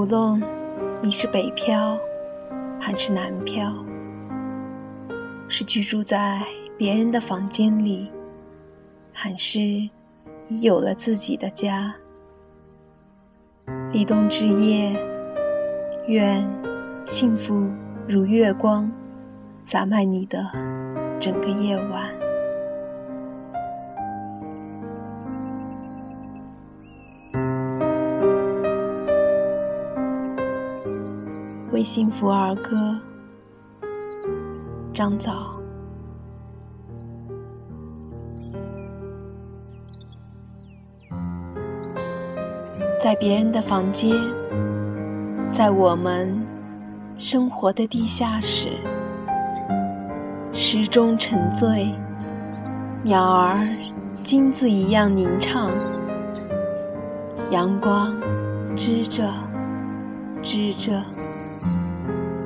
无论你是北漂还是南漂，是居住在别人的房间里，还是已有了自己的家，立冬之夜，愿幸福如月光，洒满你的整个夜晚。为幸福而歌，张枣。在别人的房间，在我们生活的地下室，时钟沉醉，鸟儿金子一样吟唱，阳光织着，织着。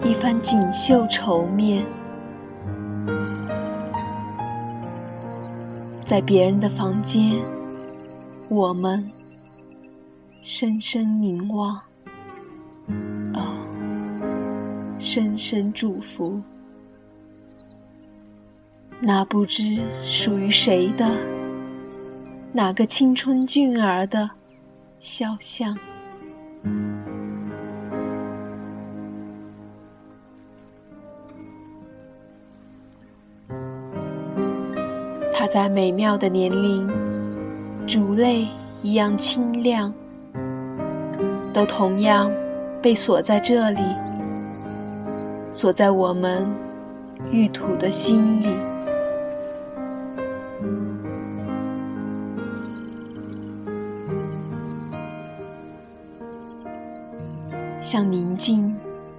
一番锦绣绸面，在别人的房间，我们深深凝望，哦，深深祝福。那不知属于谁的，哪个青春俊儿的肖像。他在美妙的年龄，烛泪一样清亮，都同样被锁在这里，锁在我们玉土的心里，像宁静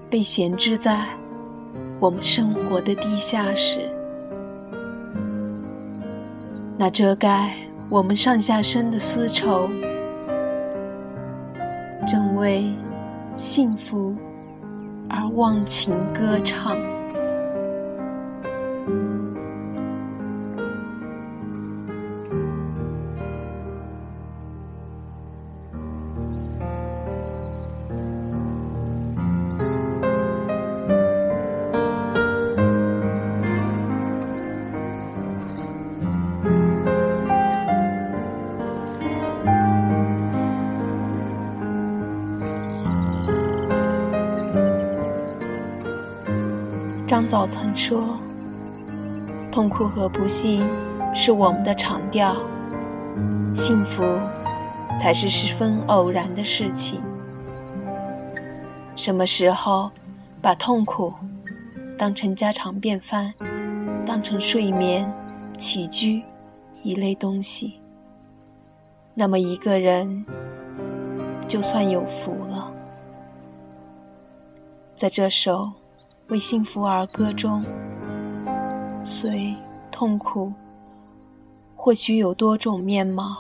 被闲置在我们生活的地下室。那遮盖我们上下身的丝绸，正为幸福而忘情歌唱。张枣曾说：“痛苦和不幸是我们的常调，幸福才是十分偶然的事情。什么时候把痛苦当成家常便饭，当成睡眠、起居一类东西，那么一个人就算有福了。”在这首。为幸福而歌中，虽痛苦或许有多种面貌，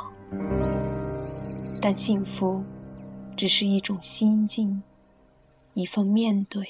但幸福只是一种心境，一份面对。